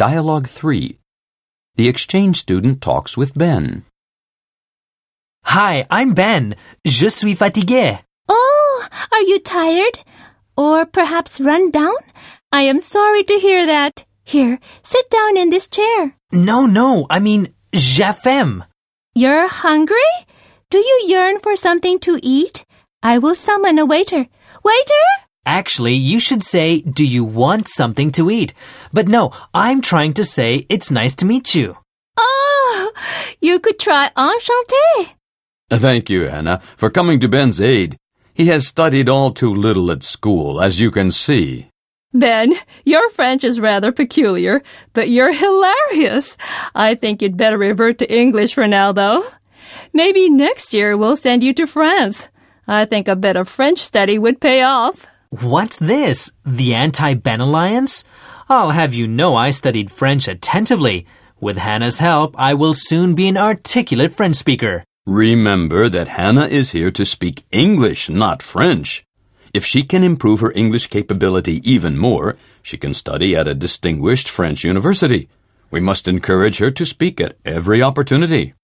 Dialogue 3. The exchange student talks with Ben. Hi, I'm Ben. Je suis fatigué. Oh, are you tired? Or perhaps run down? I am sorry to hear that. Here, sit down in this chair. No, no, I mean, j'ai faim. You're hungry? Do you yearn for something to eat? I will summon a waiter. Waiter? Actually, you should say, do you want something to eat? But no, I'm trying to say, it's nice to meet you. Oh, you could try enchanté. Thank you, Hannah, for coming to Ben's aid. He has studied all too little at school, as you can see. Ben, your French is rather peculiar, but you're hilarious. I think you'd better revert to English for now, though. Maybe next year we'll send you to France. I think a bit of French study would pay off. What's this? The anti-Ben alliance? I'll have you know I studied French attentively. With Hannah's help, I will soon be an articulate French speaker. Remember that Hannah is here to speak English, not French. If she can improve her English capability even more, she can study at a distinguished French university. We must encourage her to speak at every opportunity.